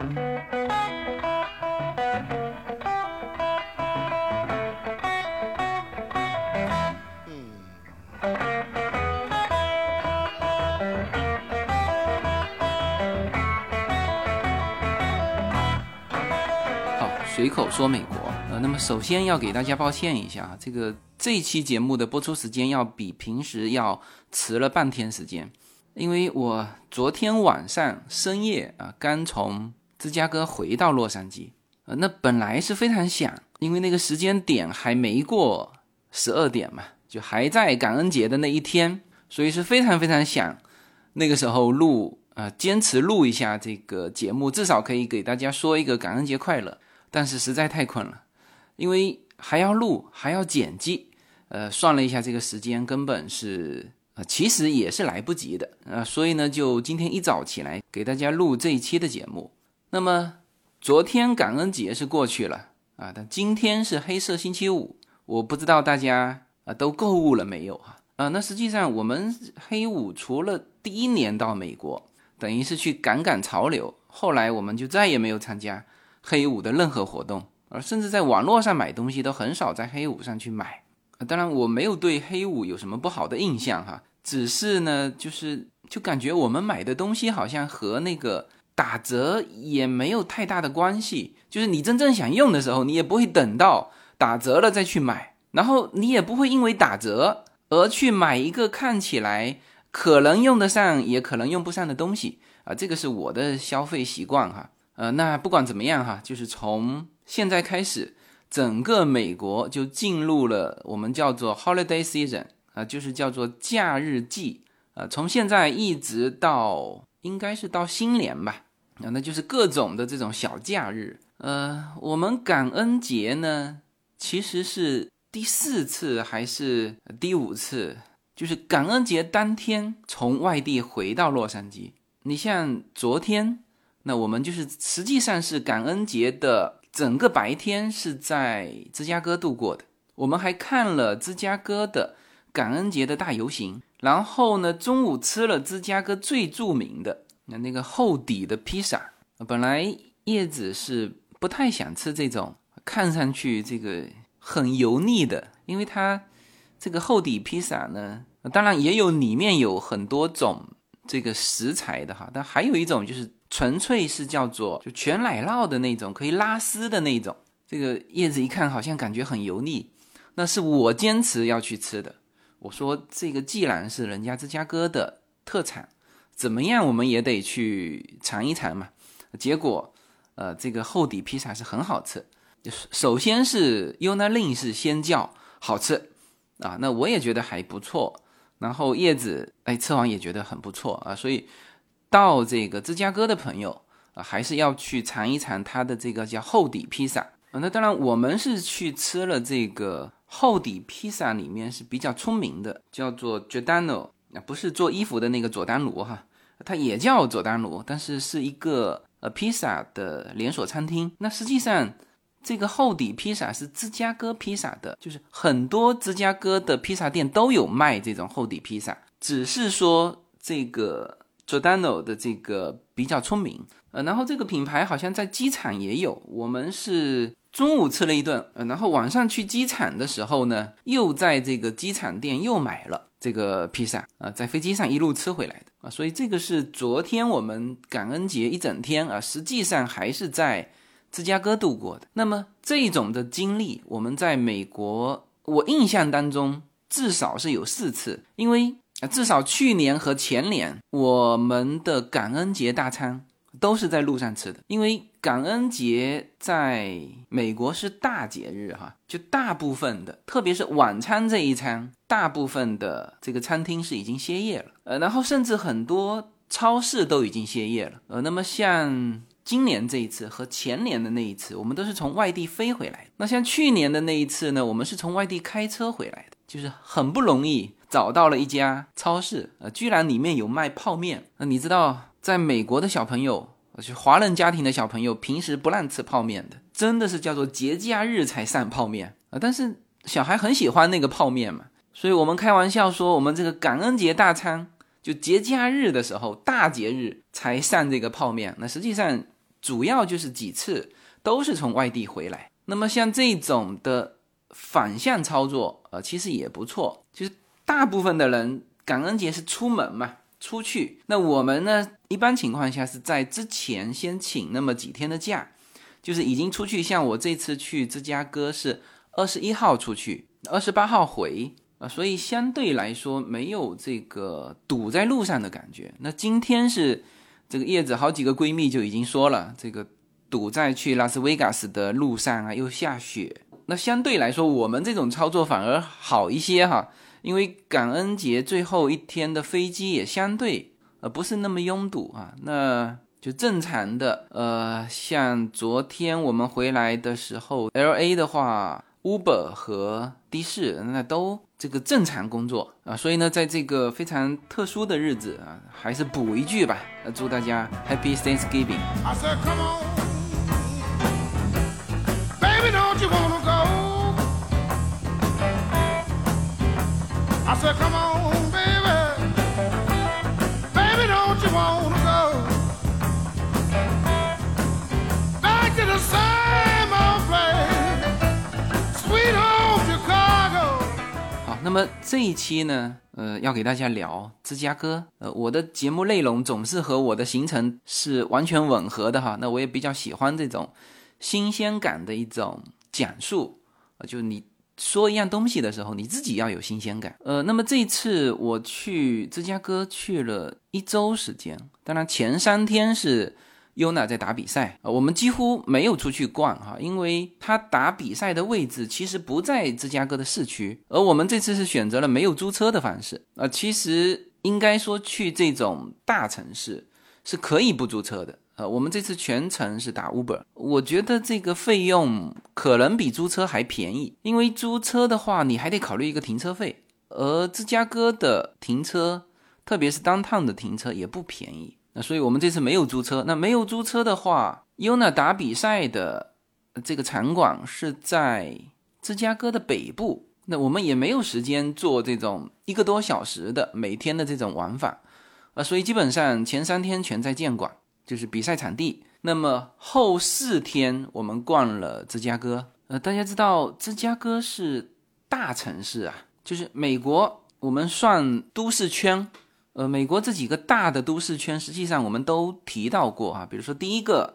好，随口说美国。呃，那么首先要给大家抱歉一下，这个这期节目的播出时间要比平时要迟了半天时间，因为我昨天晚上深夜啊，刚从芝加哥回到洛杉矶。呃，那本来是非常想，因为那个时间点还没过十二点嘛，就还在感恩节的那一天，所以是非常非常想那个时候录啊，坚持录一下这个节目，至少可以给大家说一个感恩节快乐。但是实在太困了。因为还要录，还要剪辑，呃，算了一下这个时间，根本是呃，其实也是来不及的，呃，所以呢，就今天一早起来给大家录这一期的节目。那么昨天感恩节是过去了啊，但今天是黑色星期五，我不知道大家啊都购物了没有哈？啊，那实际上我们黑五除了第一年到美国，等于是去赶赶潮流，后来我们就再也没有参加黑五的任何活动。而甚至在网络上买东西都很少在黑五上去买，当然我没有对黑五有什么不好的印象哈，只是呢，就是就感觉我们买的东西好像和那个打折也没有太大的关系，就是你真正想用的时候，你也不会等到打折了再去买，然后你也不会因为打折而去买一个看起来可能用得上也可能用不上的东西啊，这个是我的消费习惯哈，呃，那不管怎么样哈，就是从现在开始，整个美国就进入了我们叫做 holiday season 啊，就是叫做假日季啊。从现在一直到应该是到新年吧，啊，那就是各种的这种小假日。呃，我们感恩节呢，其实是第四次还是第五次？就是感恩节当天从外地回到洛杉矶。你像昨天，那我们就是实际上是感恩节的。整个白天是在芝加哥度过的，我们还看了芝加哥的感恩节的大游行，然后呢，中午吃了芝加哥最著名的那那个厚底的披萨。本来叶子是不太想吃这种看上去这个很油腻的，因为它这个厚底披萨呢，当然也有里面有很多种这个食材的哈，但还有一种就是。纯粹是叫做就全奶酪的那种，可以拉丝的那种。这个叶子一看好像感觉很油腻，那是我坚持要去吃的。我说这个既然是人家芝加哥的特产，怎么样我们也得去尝一尝嘛。结果，呃，这个厚底披萨是很好吃。就是首先是 Unalin 是先叫好吃啊，那我也觉得还不错。然后叶子哎吃完也觉得很不错啊，所以。到这个芝加哥的朋友啊，还是要去尝一尝它的这个叫厚底披萨啊。那当然，我们是去吃了这个厚底披萨里面是比较出名的，叫做 Giordano，啊，不是做衣服的那个佐丹奴哈，它也叫佐丹奴，但是是一个呃披萨的连锁餐厅。那实际上这个厚底披萨是芝加哥披萨的，就是很多芝加哥的披萨店都有卖这种厚底披萨，只是说这个。佐丹奴的这个比较出名，呃，然后这个品牌好像在机场也有。我们是中午吃了一顿，呃，然后晚上去机场的时候呢，又在这个机场店又买了这个披萨，啊，在飞机上一路吃回来的啊。所以这个是昨天我们感恩节一整天啊，实际上还是在芝加哥度过的。那么这种的经历，我们在美国，我印象当中至少是有四次，因为。至少去年和前年，我们的感恩节大餐都是在路上吃的。因为感恩节在美国是大节日，哈，就大部分的，特别是晚餐这一餐，大部分的这个餐厅是已经歇业了。呃，然后甚至很多超市都已经歇业了。呃，那么像今年这一次和前年的那一次，我们都是从外地飞回来。那像去年的那一次呢，我们是从外地开车回来的，就是很不容易。找到了一家超市，呃，居然里面有卖泡面。那你知道，在美国的小朋友，就华人家庭的小朋友，平时不让吃泡面的，真的是叫做节假日才上泡面啊。但是小孩很喜欢那个泡面嘛，所以我们开玩笑说，我们这个感恩节大餐，就节假日的时候，大节日才上这个泡面。那实际上主要就是几次都是从外地回来。那么像这种的反向操作，呃，其实也不错。就是大部分的人感恩节是出门嘛，出去。那我们呢，一般情况下是在之前先请那么几天的假，就是已经出去。像我这次去芝加哥是二十一号出去，二十八号回。啊，所以相对来说没有这个堵在路上的感觉。那今天是这个叶子好几个闺蜜就已经说了，这个堵在去拉斯维加斯的路上啊，又下雪。那相对来说，我们这种操作反而好一些哈，因为感恩节最后一天的飞机也相对呃不是那么拥堵啊。那就正常的呃，像昨天我们回来的时候，L A 的话，Uber 和的士那都。这个正常工作啊，所以呢，在这个非常特殊的日子啊，还是补一句吧，祝大家 Happy Thanksgiving。baby don't you want to go？I'm going back to the same place。好那么这一期呢，呃，要给大家聊芝加哥。呃，我的节目内容总是和我的行程是完全吻合的哈。那我也比较喜欢这种新鲜感的一种讲述啊，就你说一样东西的时候，你自己要有新鲜感。呃，那么这一次我去芝加哥去了一周时间，当然前三天是。尤娜在打比赛啊，我们几乎没有出去逛哈，因为他打比赛的位置其实不在芝加哥的市区，而我们这次是选择了没有租车的方式啊。其实应该说去这种大城市是可以不租车的啊。我们这次全程是打 Uber，我觉得这个费用可能比租车还便宜，因为租车的话你还得考虑一个停车费，而芝加哥的停车，特别是 downtown 的停车也不便宜。那所以，我们这次没有租车。那没有租车的话，优娜打比赛的这个场馆是在芝加哥的北部。那我们也没有时间做这种一个多小时的每天的这种往返啊。所以基本上前三天全在建馆，就是比赛场地。那么后四天我们逛了芝加哥。呃，大家知道芝加哥是大城市啊，就是美国我们算都市圈。呃，美国这几个大的都市圈，实际上我们都提到过啊。比如说，第一个，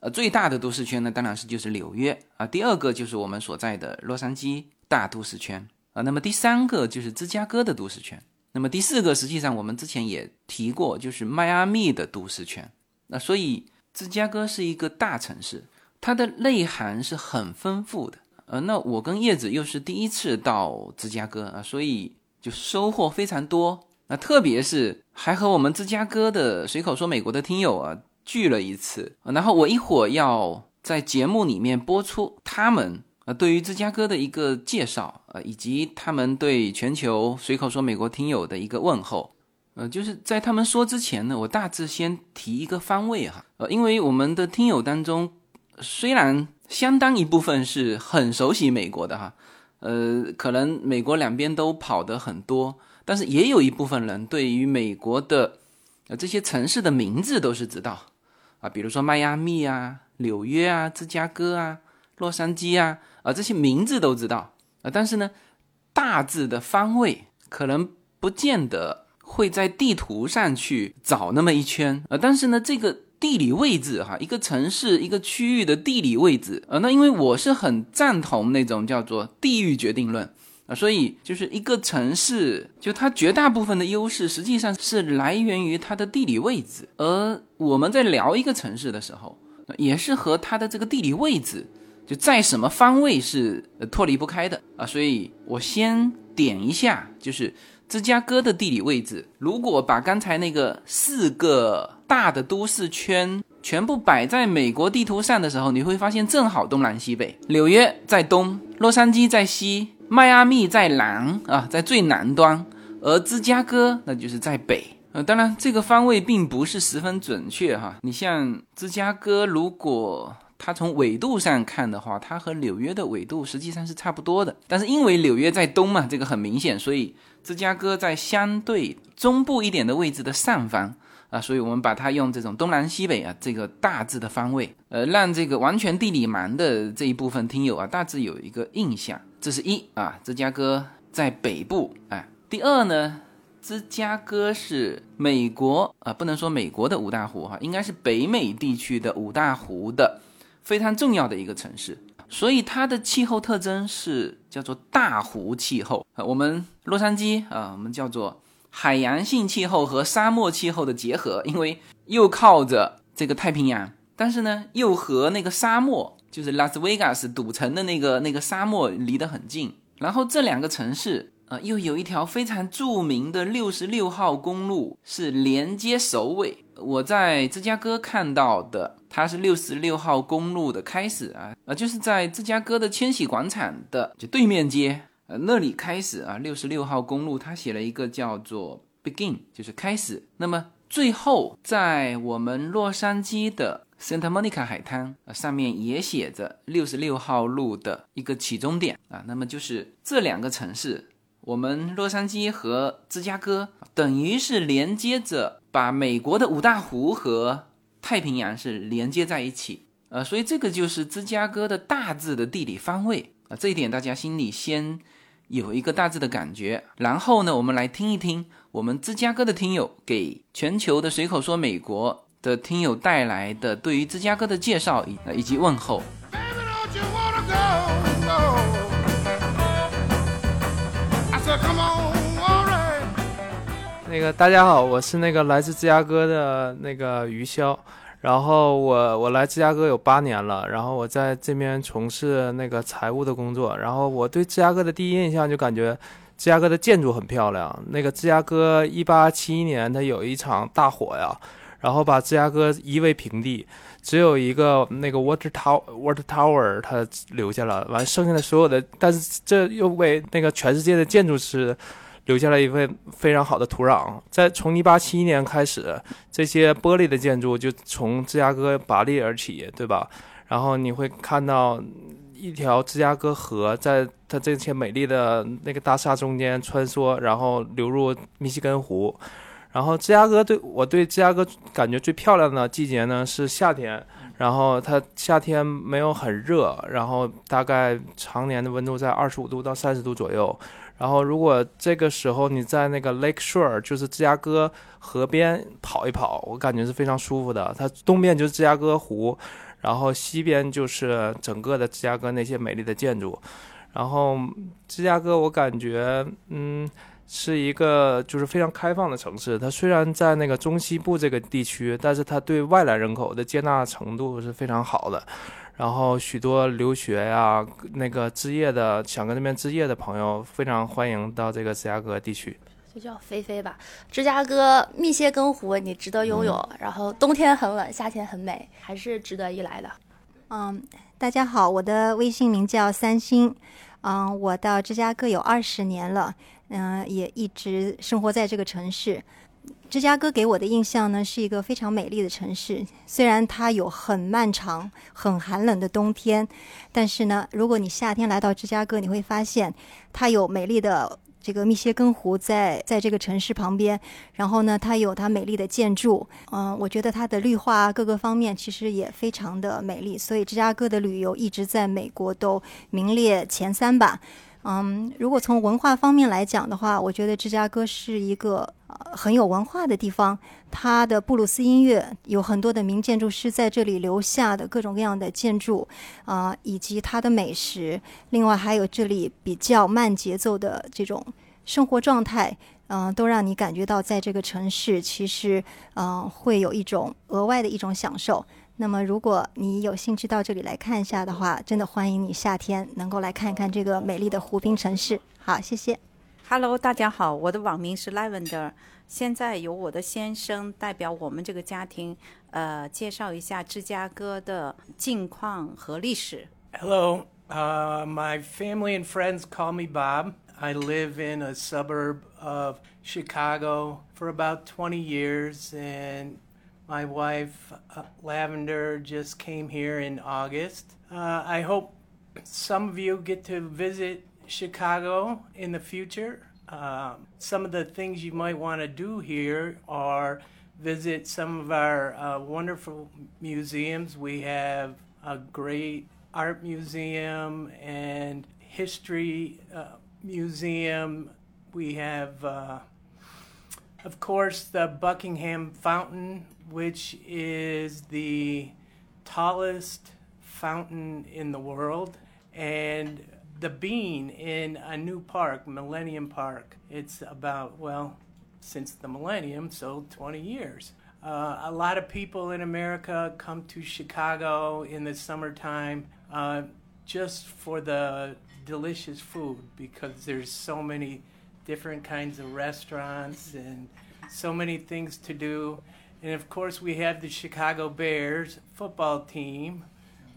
呃，最大的都市圈呢，当然是就是纽约啊。第二个就是我们所在的洛杉矶大都市圈啊。那么第三个就是芝加哥的都市圈。那么第四个，实际上我们之前也提过，就是迈阿密的都市圈。那所以芝加哥是一个大城市，它的内涵是很丰富的。呃，那我跟叶子又是第一次到芝加哥啊，所以就收获非常多。那特别是还和我们芝加哥的随口说美国的听友啊聚了一次，然后我一会儿要在节目里面播出他们啊对于芝加哥的一个介绍啊，以及他们对全球随口说美国听友的一个问候。呃，就是在他们说之前呢，我大致先提一个方位哈，呃，因为我们的听友当中虽然相当一部分是很熟悉美国的哈，呃，可能美国两边都跑得很多。但是也有一部分人对于美国的呃这些城市的名字都是知道啊，比如说迈阿密啊、纽约啊、芝加哥啊、洛杉矶啊啊这些名字都知道啊，但是呢，大致的方位可能不见得会在地图上去找那么一圈啊，但是呢，这个地理位置哈，一个城市一个区域的地理位置啊，那因为我是很赞同那种叫做地域决定论。啊，所以就是一个城市，就它绝大部分的优势实际上是来源于它的地理位置。而我们在聊一个城市的时候，也是和它的这个地理位置就在什么方位是脱离不开的啊。所以我先点一下，就是芝加哥的地理位置。如果把刚才那个四个大的都市圈全部摆在美国地图上的时候，你会发现正好东南西北，纽约在东，洛杉矶在西。迈阿密在南啊，在最南端，而芝加哥那就是在北。呃，当然这个方位并不是十分准确哈。你像芝加哥，如果它从纬度上看的话，它和纽约的纬度实际上是差不多的。但是因为纽约在东嘛，这个很明显，所以芝加哥在相对中部一点的位置的上方啊，所以我们把它用这种东南西北啊这个大致的方位，呃，让这个完全地理盲的这一部分听友啊大致有一个印象。这是一啊，芝加哥在北部，哎，第二呢，芝加哥是美国啊，不能说美国的五大湖哈，应该是北美地区的五大湖的非常重要的一个城市，所以它的气候特征是叫做大湖气候啊。我们洛杉矶啊，我们叫做。海洋性气候和沙漠气候的结合，因为又靠着这个太平洋，但是呢，又和那个沙漠，就是拉斯维加斯赌城的那个那个沙漠离得很近。然后这两个城市，呃，又有一条非常著名的六十六号公路是连接首尾。我在芝加哥看到的，它是六十六号公路的开始啊，呃，就是在芝加哥的千禧广场的就对面街。呃那里开始啊，六十六号公路，它写了一个叫做 “begin”，就是开始。那么最后，在我们洛杉矶的 Santa Monica 海滩啊，上面也写着六十六号路的一个起终点啊。那么就是这两个城市，我们洛杉矶和芝加哥，等于是连接着，把美国的五大湖和太平洋是连接在一起。呃，所以这个就是芝加哥的大致的地理方位啊。这一点大家心里先。有一个大致的感觉，然后呢，我们来听一听我们芝加哥的听友给全球的随口说美国的听友带来的对于芝加哥的介绍以以及问候。那个大家好，我是那个来自芝加哥的那个余潇。然后我我来芝加哥有八年了，然后我在这边从事那个财务的工作。然后我对芝加哥的第一印象就感觉芝加哥的建筑很漂亮。那个芝加哥一八七一年它有一场大火呀，然后把芝加哥夷为平地，只有一个那个 Water Tower Water Tower 它留下了，完剩下的所有的，但是这又为那个全世界的建筑师。留下了一份非常好的土壤。在从一八七一年开始，这些玻璃的建筑就从芝加哥拔地而起，对吧？然后你会看到一条芝加哥河在它这些美丽的那个大厦中间穿梭，然后流入密西根湖。然后芝加哥对我对芝加哥感觉最漂亮的季节呢是夏天，然后它夏天没有很热，然后大概常年的温度在二十五度到三十度左右。然后，如果这个时候你在那个 Lake Shore，就是芝加哥河边跑一跑，我感觉是非常舒服的。它东边就是芝加哥湖，然后西边就是整个的芝加哥那些美丽的建筑。然后，芝加哥我感觉，嗯，是一个就是非常开放的城市。它虽然在那个中西部这个地区，但是它对外来人口的接纳程度是非常好的。然后许多留学呀，那个置业的想跟那边置业的朋友，非常欢迎到这个芝加哥地区。就叫菲菲吧。芝加哥密歇根湖，你值得拥有。然后冬天很冷，夏天很美，还是值得一来的。嗯，大家好，我的微信名叫三星。嗯，我到芝加哥有二十年了，嗯，也一直生活在这个城市。芝加哥给我的印象呢，是一个非常美丽的城市。虽然它有很漫长、很寒冷的冬天，但是呢，如果你夏天来到芝加哥，你会发现它有美丽的这个密歇根湖在在这个城市旁边。然后呢，它有它美丽的建筑。嗯，我觉得它的绿化各个方面其实也非常的美丽。所以芝加哥的旅游一直在美国都名列前三吧。嗯，如果从文化方面来讲的话，我觉得芝加哥是一个呃很有文化的地方。它的布鲁斯音乐有很多的名建筑师在这里留下的各种各样的建筑，啊，以及它的美食。另外还有这里比较慢节奏的这种生活状态，嗯，都让你感觉到在这个城市其实嗯会有一种额外的一种享受。那么，如果你有兴趣到这里来看一下的话，真的欢迎你夏天能够来看一看这个美丽的湖滨城市。好，谢谢。Hello，大家好，我的网名是 Lavender。现在由我的先生代表我们这个家庭，呃，介绍一下芝加哥的近况和历史。Hello, uh, my family and friends call me Bob. I live in a suburb of Chicago for about 20 years and My wife, uh, Lavender, just came here in August. Uh, I hope some of you get to visit Chicago in the future. Um, some of the things you might want to do here are visit some of our uh, wonderful museums. We have a great art museum and history uh, museum. We have, uh, of course, the Buckingham Fountain, which is the tallest fountain in the world, and the Bean in a new park, Millennium Park. It's about, well, since the millennium, so 20 years. Uh, a lot of people in America come to Chicago in the summertime uh, just for the delicious food because there's so many different kinds of restaurants and so many things to do. And of course, we have the Chicago Bears football team.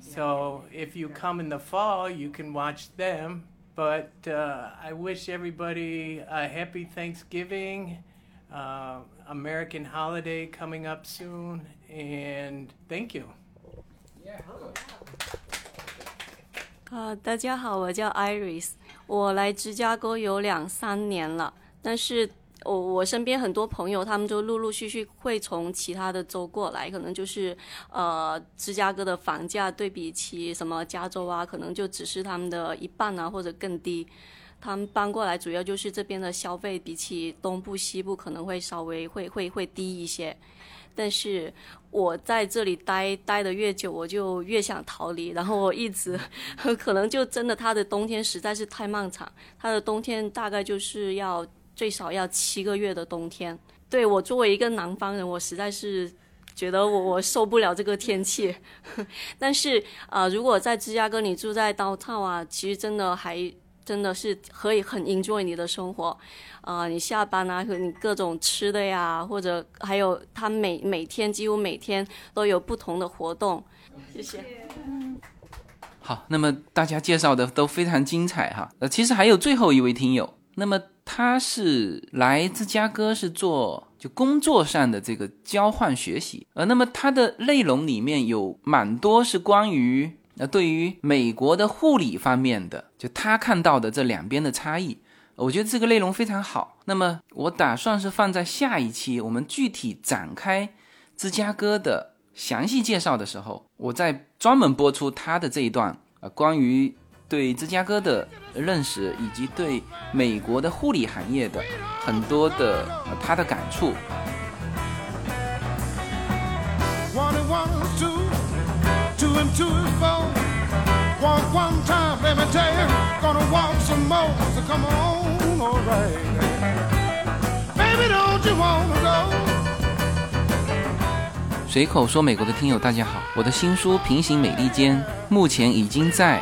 So if you come in the fall, you can watch them. But uh, I wish everybody a happy Thanksgiving, uh, American holiday coming up soon, and thank you. 啊、大家好，我叫 Iris， 我来芝加哥有两三年了，但是我我身边很多朋友，他们就陆陆续续会从其他的州过来，可能就是呃芝加哥的房价对比起什么加州啊，可能就只是他们的一半啊或者更低。他们搬过来主要就是这边的消费比起东部西部可能会稍微会会会低一些，但是我在这里待待的越久，我就越想逃离。然后我一直 可能就真的，它的冬天实在是太漫长，它的冬天大概就是要最少要七个月的冬天。对我作为一个南方人，我实在是觉得我我受不了这个天气。但是啊、呃如果在芝加哥你住在 downtown 啊，其实真的还真的是可以很 enjoy 你的生活。啊、你下班啊，和你各种吃的呀，或者还有他每每天几乎每天都有不同的活动。谢谢。好，那么大家介绍的都非常精彩哈。呃，其实还有最后一位听友，那么他是来芝加哥是做就工作上的这个交换学习，呃，那么他的内容里面有蛮多是关于那对于美国的护理方面的，就他看到的这两边的差异。我觉得这个内容非常好。那么我打算是放在下一期我们具体展开芝加哥的详细介绍的时候，我再专门播出他的这一段呃关于对芝加哥的认识，以及对美国的护理行业的很多的、呃、他的感触。Two and two is four. Walk one time, let me tell you, gonna walk some more. So come on, alright. Baby, don't you wanna go? 随口说美国的听友，大家好，我的新书《平行美利坚》目前已经在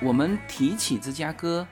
我们提起芝加哥，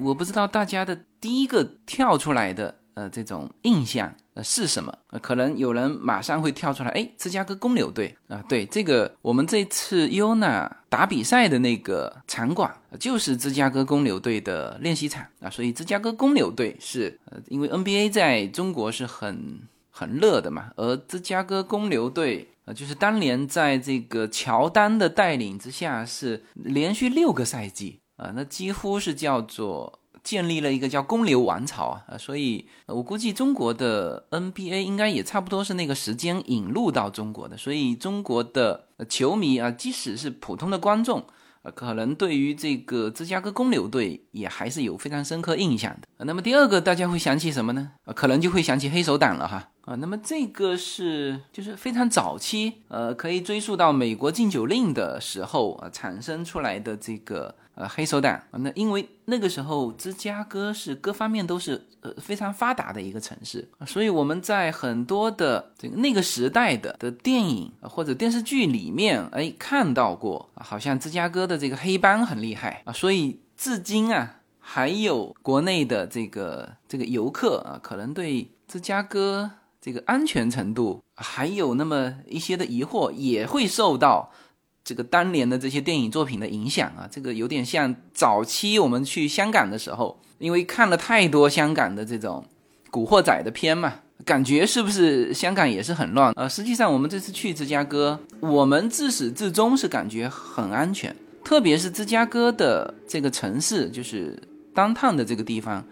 我不知道大家的第一个跳出来的呃这种印象呃是什么？呃，可能有人马上会跳出来，哎，芝加哥公牛队啊、对，这个我们这次 UNA 打比赛的那个场馆就是芝加哥公牛队的练习场啊，所以芝加哥公牛队是呃，因为 NBA 在中国是很很热的嘛，而芝加哥公牛队。呃，就是当年在这个乔丹的带领之下，是连续六个赛季啊、那几乎是叫做建立了一个叫公牛王朝啊、所以我估计中国的 NBA 应该也差不多是那个时间引入到中国的，所以中国的球迷啊、即使是普通的观众。呃，可能对于这个芝加哥公牛队也还是有非常深刻印象的。那么第二个大家会想起什么呢？啊，可能就会想起黑手党了哈。啊，那么这个是就是非常早期，呃，可以追溯到美国禁酒令的时候啊产生出来的这个呃黑手党啊。那因为那个时候芝加哥是各方面都是呃非常发达的一个城市，所以我们在很多的这个那个时代的的电影或者电视剧里面，哎看到过，好像芝加哥的这个黑帮很厉害啊，所以至今啊还有国内的这个这个游客啊，可能对芝加哥。这个安全程度还有那么一些的疑惑，也会受到这个当年的这些电影作品的影响啊。这个有点像早期我们去香港的时候，因为看了太多香港的这种古惑仔的片嘛，感觉是不是香港也是很乱？呃，实际上我们这次去芝加哥，我们自始至终是感觉很安全，特别是芝加哥的这个城市，就是当趟的这个地方。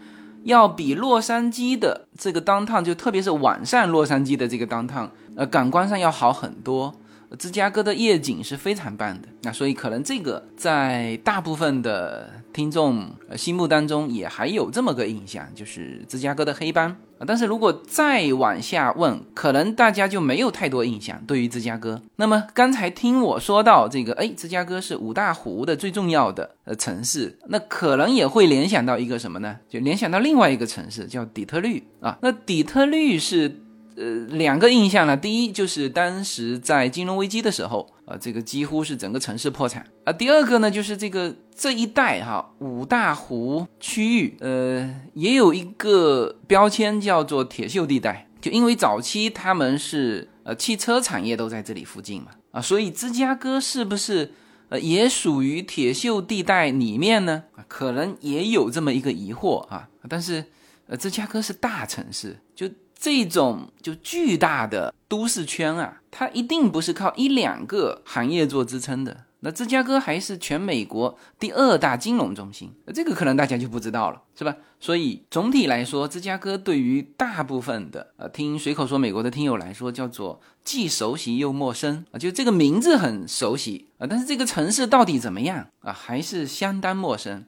要比洛杉矶的这个当趟，就特别是晚上洛杉矶的这个当趟，呃，感官上要好很多。芝加哥的夜景是非常棒的，那所以可能这个在大部分的听众心目当中也还有这么个印象，就是芝加哥的黑帮。但是如果再往下问，可能大家就没有太多印象对于芝加哥。那么刚才听我说到这个，哎，芝加哥是五大湖的最重要的呃城市，那可能也会联想到一个什么呢？就联想到另外一个城市叫底特律啊。那底特律是呃两个印象呢，第一就是当时在金融危机的时候啊，这个几乎是整个城市破产啊。第二个呢，就是这个这一带哈五大湖区域，呃，也有一个标签叫做铁锈地带，就因为早期他们是呃汽车产业都在这里附近嘛啊，所以芝加哥是不是呃也属于铁锈地带里面呢？可能也有这么一个疑惑啊。但是呃芝加哥是大城市，就。这种就巨大的都市圈啊，它一定不是靠一两个行业做支撑的。那芝加哥还是全美国第二大金融中心，这个可能大家就不知道了，是吧？所以总体来说，芝加哥对于大部分的呃听随口说美国的听友来说，叫做既熟悉又陌生啊，就这个名字很熟悉啊，但是这个城市到底怎么样啊，还是相当陌生。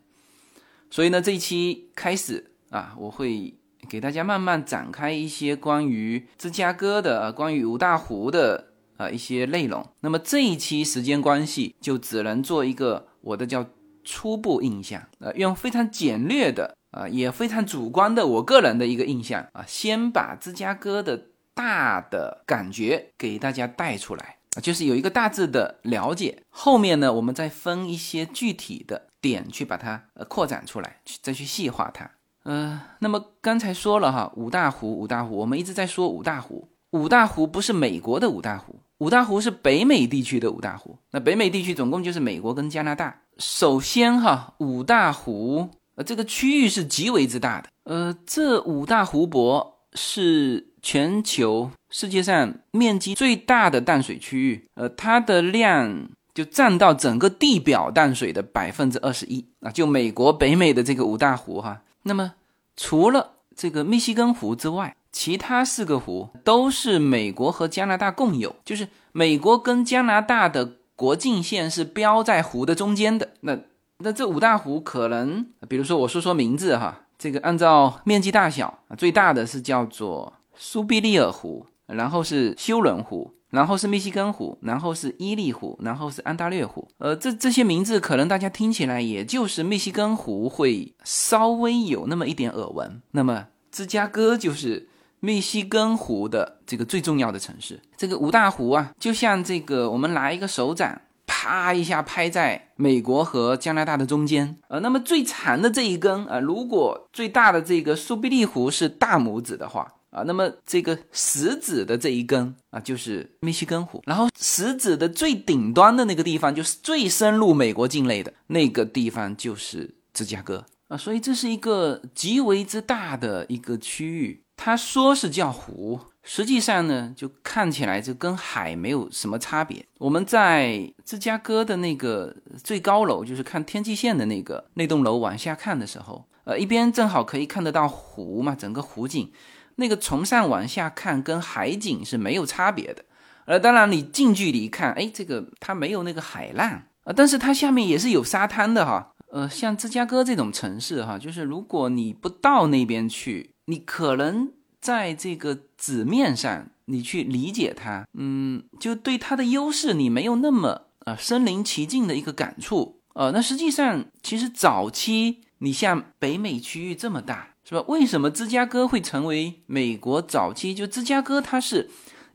所以呢，这一期开始啊，我会。给大家慢慢展开一些关于芝加哥的、关于五大湖的啊一些内容。那么这一期时间关系，就只能做一个我的叫初步印象，呃，用非常简略的啊，也非常主观的我个人的一个印象啊，先把芝加哥的大的感觉给大家带出来，就是有一个大致的了解。后面呢，我们再分一些具体的点去把它呃扩展出来，再去细化它。呃，那么刚才说了哈，五大湖，五大湖，我们一直在说五大湖。五大湖不是美国的五大湖，五大湖是北美地区的五大湖。那北美地区总共就是美国跟加拿大。首先哈，五大湖，呃，这个区域是极为之大的。呃，这五大湖泊是全球世界上面积最大的淡水区域。呃，它的量就占到整个地表淡水的百分之二十一啊。就美国北美的这个五大湖哈。那么，除了这个密西根湖之外，其他四个湖都是美国和加拿大共有，就是美国跟加拿大的国境线是标在湖的中间的。那那这五大湖可能，比如说我说说名字哈，这个按照面积大小，最大的是叫做苏必利尔湖，然后是休伦湖。然后是密西根湖，然后是伊利湖，然后是安大略湖。呃，这这些名字可能大家听起来也就是密西根湖会稍微有那么一点耳闻。那么芝加哥就是密西根湖的这个最重要的城市。这个五大湖啊，就像这个我们拿一个手掌啪一下拍在美国和加拿大的中间。呃，那么最长的这一根啊，如果最大的这个苏必利湖是大拇指的话。啊，那么这个食指的这一根啊，就是密西根湖，然后食指的最顶端的那个地方，就是最深入美国境内的那个地方，就是芝加哥啊，所以这是一个极为之大的一个区域。它说是叫湖，实际上呢，就看起来就跟海没有什么差别。我们在芝加哥的那个最高楼，就是看天际线的那个那栋楼往下看的时候，呃，一边正好可以看得到湖嘛，整个湖景。那个从上往下看，跟海景是没有差别的。呃，当然你近距离看，哎，这个它没有那个海浪啊，但是它下面也是有沙滩的哈。呃，像芝加哥这种城市哈，就是如果你不到那边去，你可能在这个纸面上你去理解它，嗯，就对它的优势你没有那么呃身临其境的一个感触。呃，那实际上其实早期你像北美区域这么大，是吧？为什么芝加哥会成为美国早期？就芝加哥它是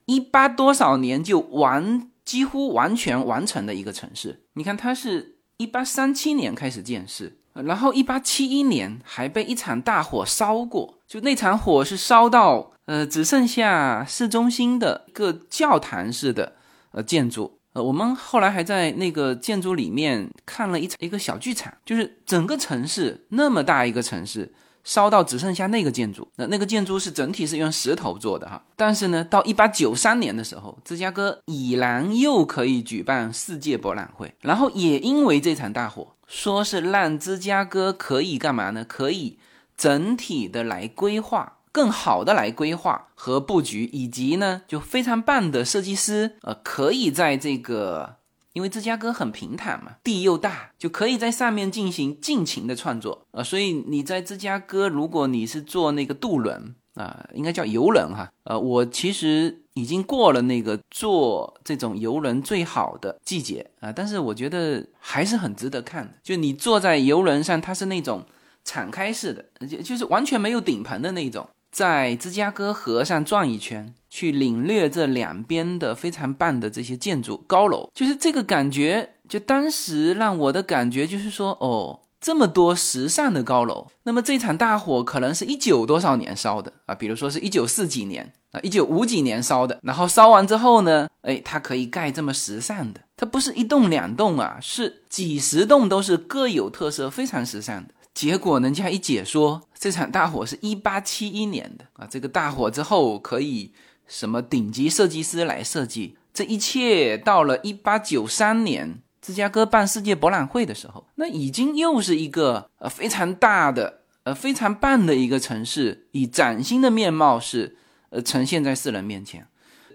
一八多少年就完几乎完全完成的一个城市？你看它是。一八三七年开始建市，然后一八七一年还被一场大火烧过，就那场火是烧到呃只剩下市中心的一个教堂式的呃建筑，呃我们后来还在那个建筑里面看了一场一个小剧场，就是整个城市那么大一个城市。烧到只剩下那个建筑，那那个建筑是整体是用石头做的哈。但是呢，到一八九三年的时候，芝加哥已然又可以举办世界博览会。然后也因为这场大火，说是让芝加哥可以干嘛呢？可以整体的来规划，更好的来规划和布局，以及呢，就非常棒的设计师，呃，可以在这个。因为芝加哥很平坦嘛，地又大，就可以在上面进行尽情的创作啊。所以你在芝加哥，如果你是坐那个渡轮啊，应该叫游轮哈。呃，我其实已经过了那个坐这种游轮最好的季节啊，但是我觉得还是很值得看的。就你坐在游轮上，它是那种敞开式的，就就是完全没有顶棚的那种。在芝加哥河上转一圈，去领略这两边的非常棒的这些建筑高楼，就是这个感觉。就当时让我的感觉就是说，哦，这么多时尚的高楼，那么这场大火可能是一九多少年烧的啊？比如说是一九四几年啊，一九五几年烧的，然后烧完之后呢，哎，它可以盖这么时尚的，它不是一栋两栋啊，是几十栋都是各有特色、非常时尚的。结果人家一解说，这场大火是一八七一年的啊！这个大火之后可以什么顶级设计师来设计，这一切到了一八九三年芝加哥办世界博览会的时候，那已经又是一个呃非常大的呃非常棒的一个城市，以崭新的面貌是呃呈现在世人面前。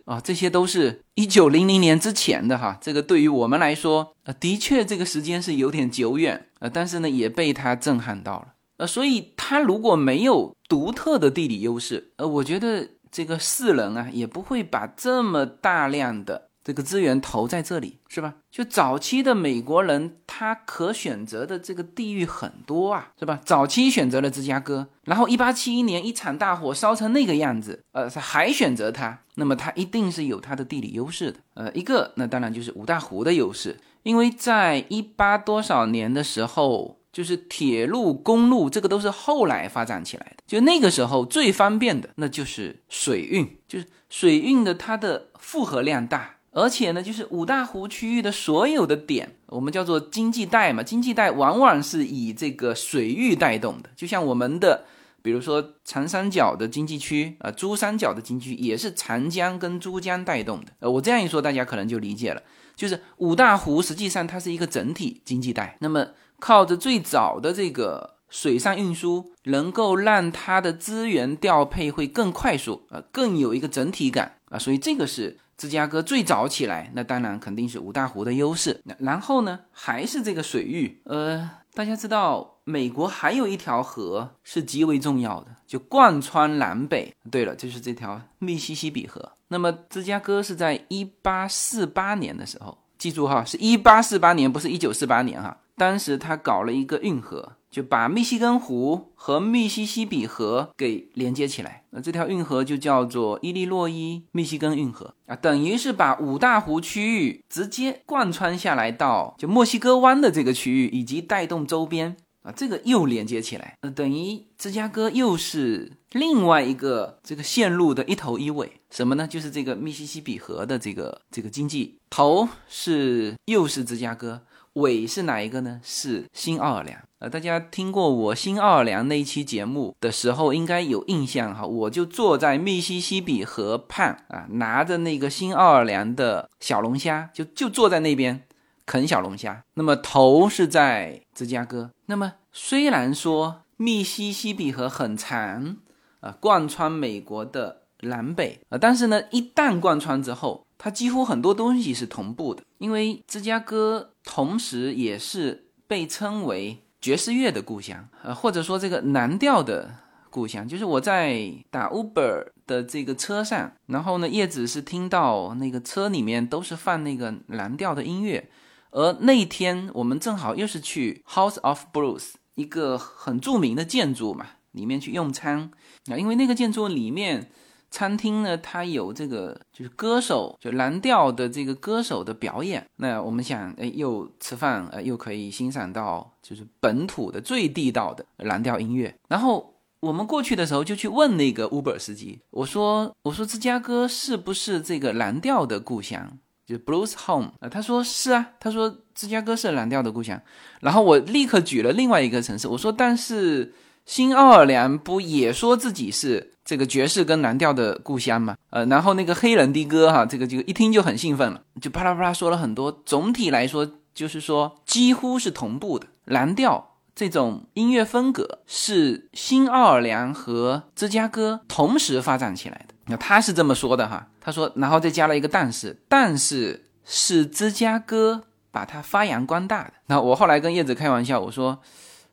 啊，这些都是一九零零年之前的哈，这个对于我们来说，呃，的确这个时间是有点久远，呃，但是呢，也被他震撼到了，呃，所以他如果没有独特的地理优势，呃，我觉得这个世人啊，也不会把这么大量的。这个资源投在这里是吧？就早期的美国人，他可选择的这个地域很多啊，是吧？早期选择了芝加哥，然后一八七一年一场大火烧成那个样子，呃，还选择它，那么它一定是有它的地理优势的。呃，一个那当然就是五大湖的优势，因为在一八多少年的时候，就是铁路、公路，这个都是后来发展起来的。就那个时候最方便的，那就是水运，就是水运的它的负荷量大。而且呢，就是五大湖区域的所有的点，我们叫做经济带嘛。经济带往往是以这个水域带动的，就像我们的，比如说长三角的经济区啊，珠三角的经济区也是长江跟珠江带动的。呃，我这样一说，大家可能就理解了，就是五大湖实际上它是一个整体经济带。那么靠着最早的这个水上运输，能够让它的资源调配会更快速啊，更有一个整体感啊，所以这个是。芝加哥最早起来，那当然肯定是五大湖的优势。那然后呢，还是这个水域。呃，大家知道，美国还有一条河是极为重要的，就贯穿南北。对了，就是这条密西西比河。那么芝加哥是在一八四八年的时候，记住哈，是一八四八年，不是一九四八年哈。当时他搞了一个运河。就把密西根湖和密西西比河给连接起来，那这条运河就叫做伊利诺伊密西根运河啊，等于是把五大湖区域直接贯穿下来到就墨西哥湾的这个区域，以及带动周边啊，这个又连接起来，呃，等于芝加哥又是另外一个这个线路的一头一尾，什么呢？就是这个密西西比河的这个这个经济头是又是芝加哥。尾是哪一个呢？是新奥尔良。呃，大家听过我新奥尔良那一期节目的时候，应该有印象哈。我就坐在密西西比河畔啊，拿着那个新奥尔良的小龙虾，就就坐在那边啃小龙虾。那么头是在芝加哥。那么虽然说密西西比河很长啊，贯穿美国的南北啊，但是呢，一旦贯穿之后，它几乎很多东西是同步的，因为芝加哥同时也是被称为爵士乐的故乡，呃，或者说这个蓝调的故乡。就是我在打 Uber 的这个车上，然后呢，叶子是听到那个车里面都是放那个蓝调的音乐，而那天我们正好又是去 House of Blues 一个很著名的建筑嘛，里面去用餐啊，因为那个建筑里面。餐厅呢，它有这个就是歌手，就蓝调的这个歌手的表演。那我们想，哎，又吃饭，呃，又可以欣赏到就是本土的最地道的蓝调音乐。然后我们过去的时候就去问那个 Uber 司机，我说，我说芝加哥是不是这个蓝调的故乡，就是 Blues Home 啊？他说是啊，他说芝加哥是蓝调的故乡。然后我立刻举了另外一个城市，我说，但是新奥尔良不也说自己是？这个爵士跟蓝调的故乡嘛，呃，然后那个黑人的歌哈，这个就一听就很兴奋了，就啪啦啪啦说了很多。总体来说，就是说几乎是同步的。蓝调这种音乐风格是新奥尔良和芝加哥同时发展起来的。那他是这么说的哈，他说，然后再加了一个但是，但是是芝加哥把它发扬光大的。那我后来跟叶子开玩笑，我说，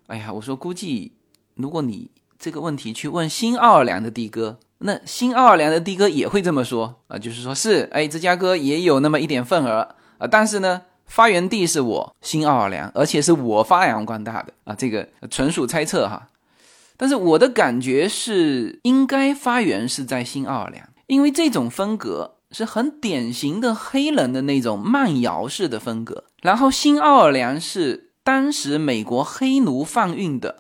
哎呀，我说估计如果你。这个问题去问新奥尔良的的哥，那新奥尔良的的哥也会这么说啊，就是说是，哎，芝加哥也有那么一点份额啊，但是呢，发源地是我新奥尔良，而且是我发扬光大的啊，这个纯属猜测哈。但是我的感觉是，应该发源是在新奥尔良，因为这种风格是很典型的黑人的那种慢摇式的风格，然后新奥尔良是当时美国黑奴贩运的。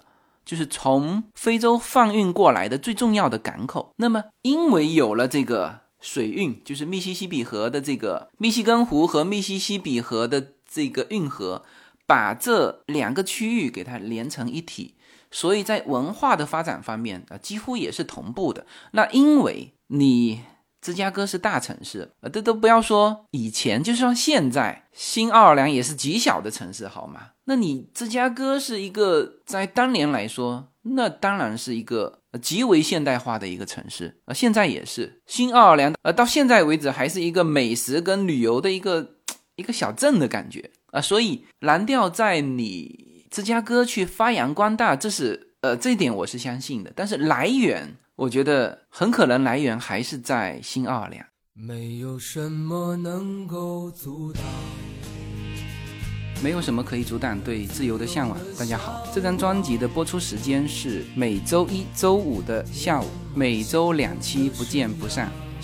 就是从非洲放运过来的最重要的港口。那么，因为有了这个水运，就是密西西比河的这个密西根湖和密西西比河的这个运河，把这两个区域给它连成一体，所以在文化的发展方面啊，几乎也是同步的。那因为你。芝加哥是大城市，呃，这都不要说以前，就算现在，新奥尔良也是极小的城市，好吗？那你芝加哥是一个在当年来说，那当然是一个极为现代化的一个城市，呃，现在也是新奥尔良，呃，到现在为止还是一个美食跟旅游的一个一个小镇的感觉啊，所以蓝调在你芝加哥去发扬光大，这是呃，这一点我是相信的，但是来源。我觉得很可能来源还是在新奥尔良。没有什么能够阻挡，没有什么可以阻挡对自由的向往。大家好，这张专辑的播出时间是每周一周五的下午，每周两期，不见不散。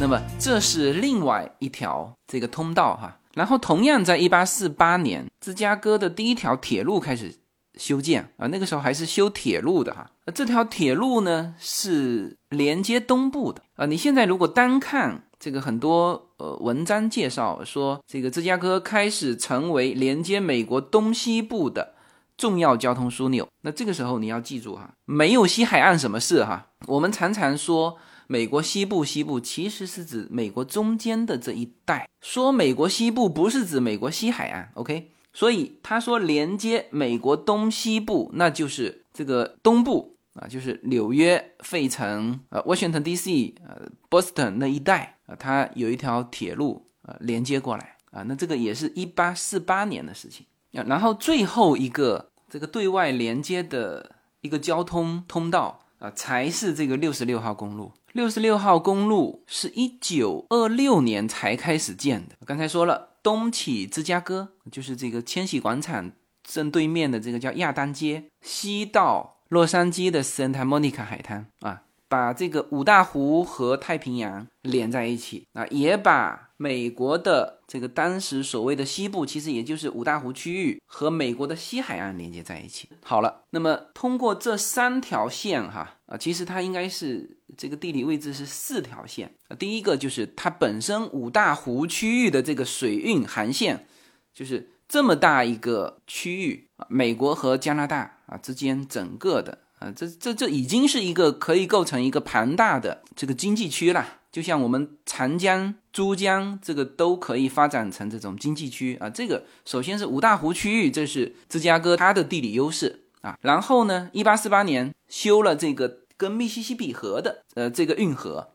那么这是另外一条这个通道哈，然后同样在一八四八年，芝加哥的第一条铁路开始修建啊，那个时候还是修铁路的哈。这条铁路呢是连接东部的啊。你现在如果单看这个很多呃文章介绍说，这个芝加哥开始成为连接美国东西部的重要交通枢纽，那这个时候你要记住哈，没有西海岸什么事哈。我们常常说。美国西部，西部其实是指美国中间的这一带。说美国西部不是指美国西海岸，OK？所以他说连接美国东西部，那就是这个东部啊，就是纽约、费城、呃，Washington D.C.、呃，Boston 那一带啊，它有一条铁路啊连接过来啊。那这个也是一八四八年的事情啊。然后最后一个这个对外连接的一个交通通道啊，才是这个六十六号公路。六十六号公路是一九二六年才开始建的。刚才说了，东起芝加哥，就是这个千禧广场正对面的这个叫亚当街，西到洛杉矶的 Santa Monica 海滩啊，把这个五大湖和太平洋连在一起啊，也把美国的这个当时所谓的西部，其实也就是五大湖区域和美国的西海岸连接在一起。好了，那么通过这三条线哈啊，其实它应该是这个地理位置是四条线啊。第一个就是它本身五大湖区域的这个水运航线，就是这么大一个区域啊，美国和加拿大啊之间整个的啊，这这这已经是一个可以构成一个庞大的这个经济区了。就像我们长江、珠江这个都可以发展成这种经济区啊。这个首先是五大湖区域，这是芝加哥它的地理优势啊。然后呢，一八四八年修了这个跟密西西比河的呃这个运河，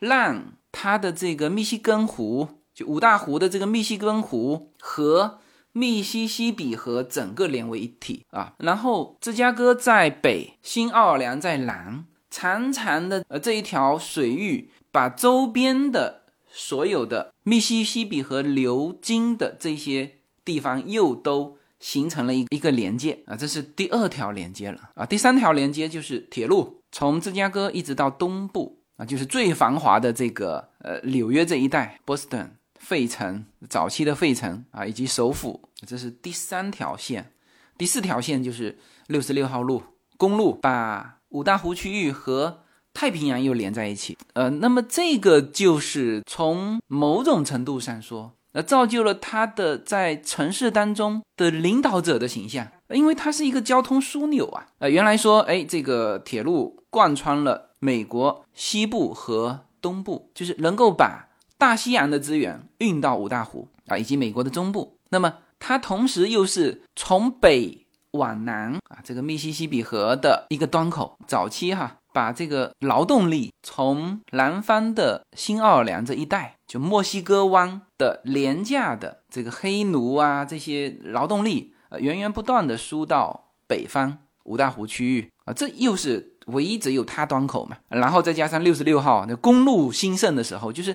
让它的这个密西根湖，就五大湖的这个密西根湖和密西西比河整个连为一体啊。然后芝加哥在北，新奥尔良在南，长长的呃这一条水域。把周边的所有的密西西比河流经的这些地方又都形成了一一个连接啊，这是第二条连接了啊。第三条连接就是铁路，从芝加哥一直到东部啊，就是最繁华的这个呃纽约这一带，波士顿、费城早期的费城啊，以及首府，这是第三条线。第四条线就是六十六号路公路，把五大湖区域和太平洋又连在一起，呃，那么这个就是从某种程度上说，呃，造就了他的在城市当中的领导者的形象，因为它是一个交通枢纽啊，呃，原来说，哎，这个铁路贯穿了美国西部和东部，就是能够把大西洋的资源运到五大湖啊，以及美国的中部，那么它同时又是从北往南啊，这个密西西比河的一个端口，早期哈。把这个劳动力从南方的新奥尔良这一带，就墨西哥湾的廉价的这个黑奴啊，这些劳动力，源源不断的输到北方五大湖区域啊，这又是唯一只有它端口嘛。然后再加上六十六号那公路兴盛的时候，就是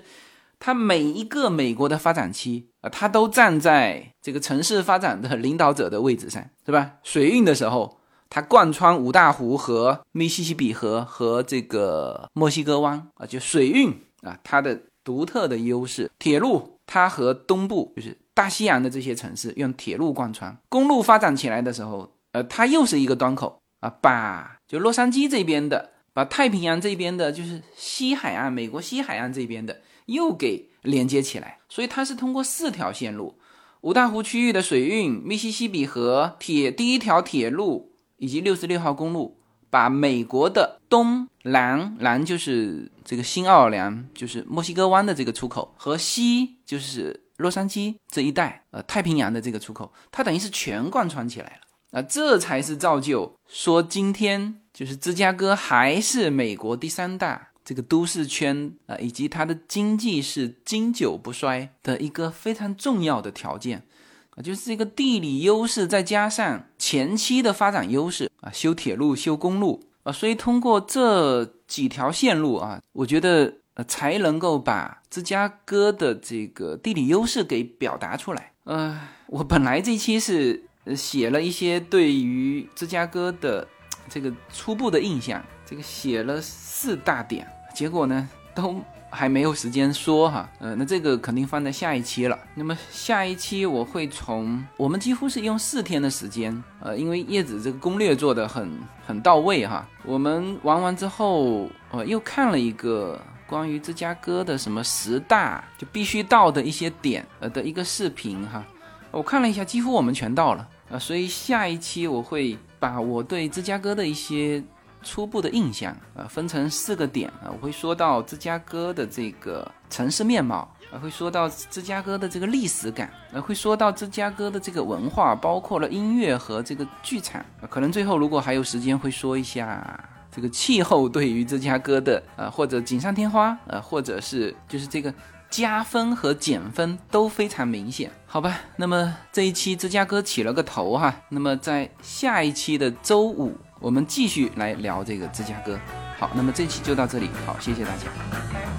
它每一个美国的发展期啊，它都站在这个城市发展的领导者的位置上，是吧？水运的时候。它贯穿五大湖和密西西比河和这个墨西哥湾啊，就水运啊，它的独特的优势。铁路它和东部就是大西洋的这些城市用铁路贯穿。公路发展起来的时候，呃，它又是一个端口啊，把就洛杉矶这边的，把太平洋这边的，就是西海岸，美国西海岸这边的又给连接起来。所以它是通过四条线路：五大湖区域的水运、密西西比河铁第一条铁路。以及六十六号公路，把美国的东南南就是这个新奥尔良，就是墨西哥湾的这个出口，和西就是洛杉矶这一带，呃，太平洋的这个出口，它等于是全贯穿起来了啊，这才是造就说今天就是芝加哥还是美国第三大这个都市圈啊，以及它的经济是经久不衰的一个非常重要的条件。啊就是这个地理优势，再加上前期的发展优势啊，修铁路、修公路啊，所以通过这几条线路啊，我觉得呃才能够把芝加哥的这个地理优势给表达出来。呃，我本来这期是写了一些对于芝加哥的这个初步的印象，这个写了四大点，结果呢都。还没有时间说哈，呃，那这个肯定放在下一期了。那么下一期我会从我们几乎是用四天的时间，呃，因为叶子这个攻略做的很很到位哈。我们玩完之后，呃，又看了一个关于芝加哥的什么十大就必须到的一些点，呃的一个视频哈。我看了一下，几乎我们全到了，呃，所以下一期我会把我对芝加哥的一些。初步的印象啊，分成四个点啊，我会说到芝加哥的这个城市面貌，啊，会说到芝加哥的这个历史感，啊，会说到芝加哥的这个文化，包括了音乐和这个剧场，可能最后如果还有时间会说一下这个气候对于芝加哥的啊，或者锦上添花，呃，或者是就是这个加分和减分都非常明显，好吧？那么这一期芝加哥起了个头哈，那么在下一期的周五。我们继续来聊这个芝加哥。好，那么这期就到这里。好，谢谢大家。